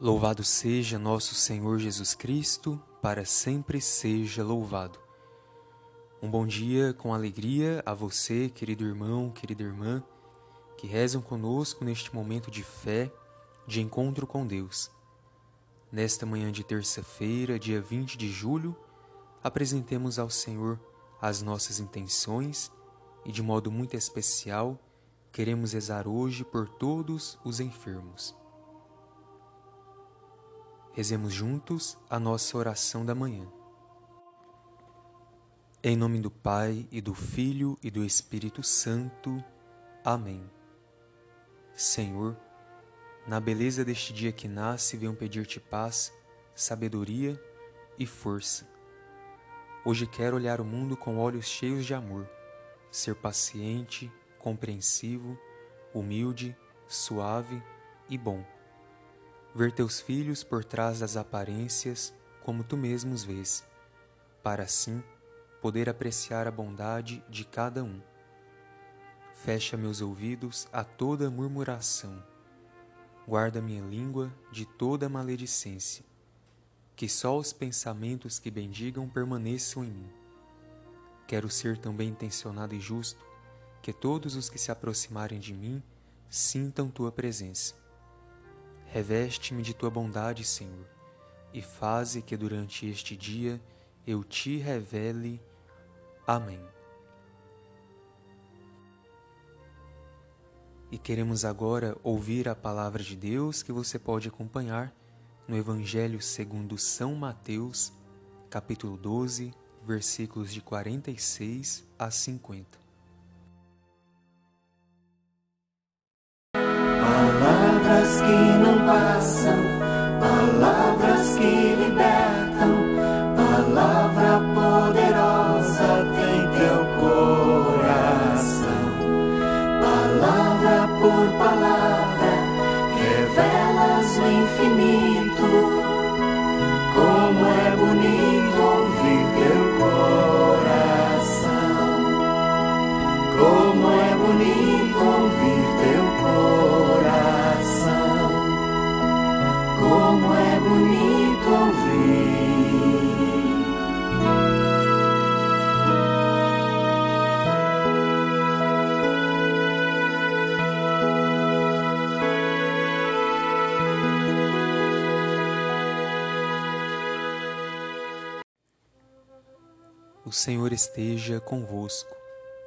Louvado seja nosso Senhor Jesus Cristo, para sempre seja louvado. Um bom dia com alegria a você, querido irmão, querida irmã, que rezam conosco neste momento de fé, de encontro com Deus. Nesta manhã de terça-feira, dia 20 de julho, apresentemos ao Senhor as nossas intenções e, de modo muito especial, queremos rezar hoje por todos os enfermos. Rezemos juntos a nossa oração da manhã. Em nome do Pai e do Filho e do Espírito Santo. Amém. Senhor, na beleza deste dia que nasce, venho pedir-te paz, sabedoria e força. Hoje quero olhar o mundo com olhos cheios de amor, ser paciente, compreensivo, humilde, suave e bom ver teus filhos por trás das aparências como tu mesmo os vês, para assim poder apreciar a bondade de cada um. Fecha meus ouvidos a toda murmuração, guarda minha língua de toda maledicência, que só os pensamentos que bendigam permaneçam em mim. Quero ser tão bem intencionado e justo que todos os que se aproximarem de mim sintam tua presença Reveste-me de tua bondade, Senhor, e faze que durante este dia eu te revele. Amém. E queremos agora ouvir a palavra de Deus que você pode acompanhar no Evangelho segundo São Mateus, capítulo 12, versículos de 46 a 50. Palavras que não passam, palavras que O Senhor esteja convosco,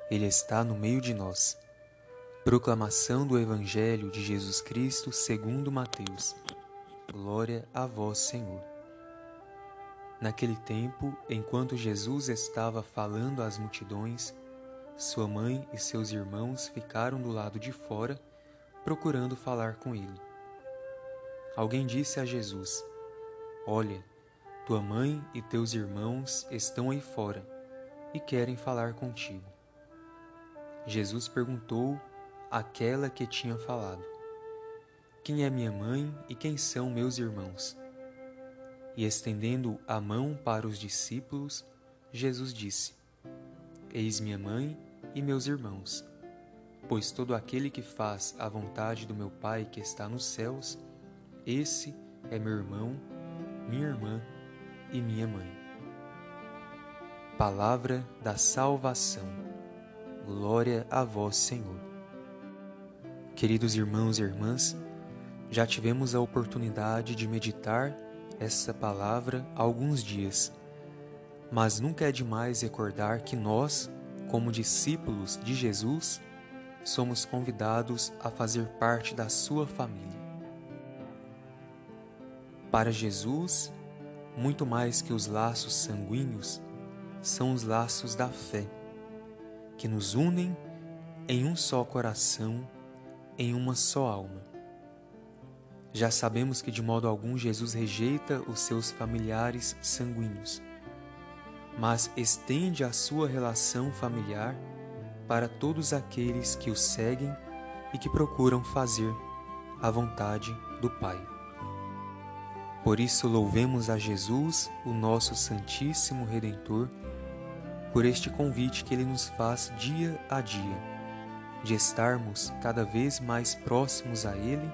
Ele está no meio de nós. Proclamação do Evangelho de Jesus Cristo segundo Mateus. Glória a vós, Senhor. Naquele tempo, enquanto Jesus estava falando às multidões, sua mãe e seus irmãos ficaram do lado de fora, procurando falar com ele. Alguém disse a Jesus: Olha, tua mãe e teus irmãos estão aí fora e querem falar contigo. Jesus perguntou àquela que tinha falado: quem é minha mãe e quem são meus irmãos? E estendendo a mão para os discípulos, Jesus disse: Eis minha mãe e meus irmãos. Pois todo aquele que faz a vontade do meu Pai que está nos céus, esse é meu irmão, minha irmã e minha mãe. Palavra da salvação. Glória a vós, Senhor. Queridos irmãos e irmãs, já tivemos a oportunidade de meditar essa palavra há alguns dias, mas nunca é demais recordar que nós, como discípulos de Jesus, somos convidados a fazer parte da sua família. Para Jesus, muito mais que os laços sanguíneos, são os laços da fé, que nos unem em um só coração, em uma só alma. Já sabemos que de modo algum Jesus rejeita os seus familiares sanguíneos, mas estende a sua relação familiar para todos aqueles que o seguem e que procuram fazer a vontade do Pai. Por isso, louvemos a Jesus, o nosso Santíssimo Redentor, por este convite que ele nos faz dia a dia, de estarmos cada vez mais próximos a Ele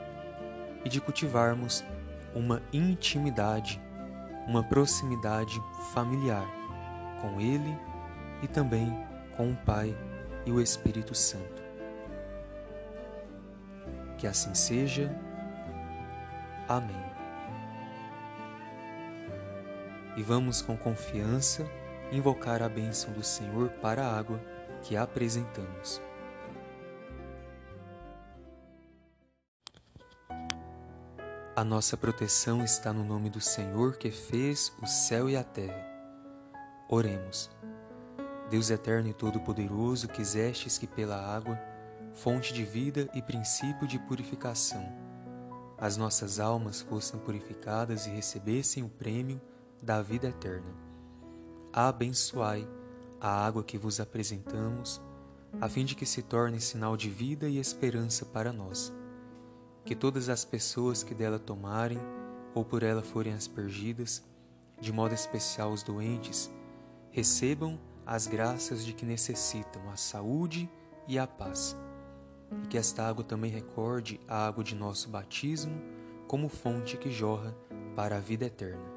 e de cultivarmos uma intimidade, uma proximidade familiar com Ele e também com o Pai e o Espírito Santo. Que assim seja. Amém. E vamos com confiança invocar a bênção do Senhor para a água que apresentamos. A nossa proteção está no nome do Senhor que fez o céu e a terra. Oremos. Deus eterno e todo-poderoso, quisestes que pela água, fonte de vida e princípio de purificação, as nossas almas fossem purificadas e recebessem o prêmio da vida eterna. Abençoai a água que vos apresentamos, a fim de que se torne sinal de vida e esperança para nós. Que todas as pessoas que dela tomarem ou por ela forem aspergidas, de modo especial os doentes, recebam as graças de que necessitam a saúde e a paz. E que esta água também recorde a água de nosso batismo como fonte que jorra para a vida eterna.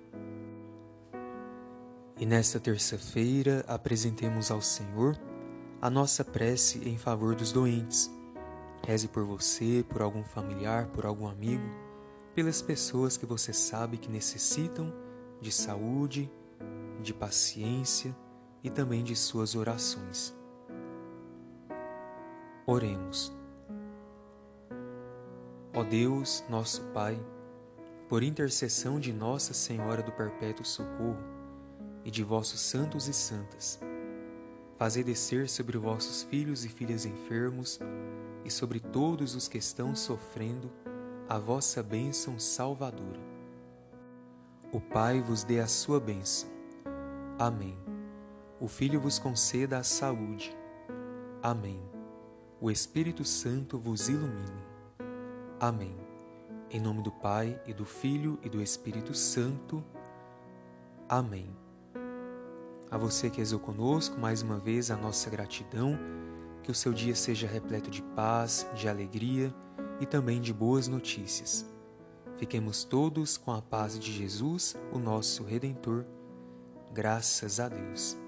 E nesta terça-feira apresentemos ao Senhor a nossa prece em favor dos doentes. Reze por você, por algum familiar, por algum amigo, pelas pessoas que você sabe que necessitam de saúde, de paciência e também de suas orações. Oremos. Ó Deus, nosso Pai, por intercessão de Nossa Senhora do Perpétuo Socorro e de vossos santos e santas, fazei descer sobre vossos filhos e filhas enfermos e sobre todos os que estão sofrendo a vossa bênção salvadora. O Pai vos dê a sua bênção. Amém o Filho vos conceda a saúde. Amém. O Espírito Santo vos ilumine. Amém. Em nome do Pai e do Filho e do Espírito Santo. Amém. A você que rezou conosco, mais uma vez a nossa gratidão, que o seu dia seja repleto de paz, de alegria e também de boas notícias. Fiquemos todos com a paz de Jesus, o nosso Redentor. Graças a Deus.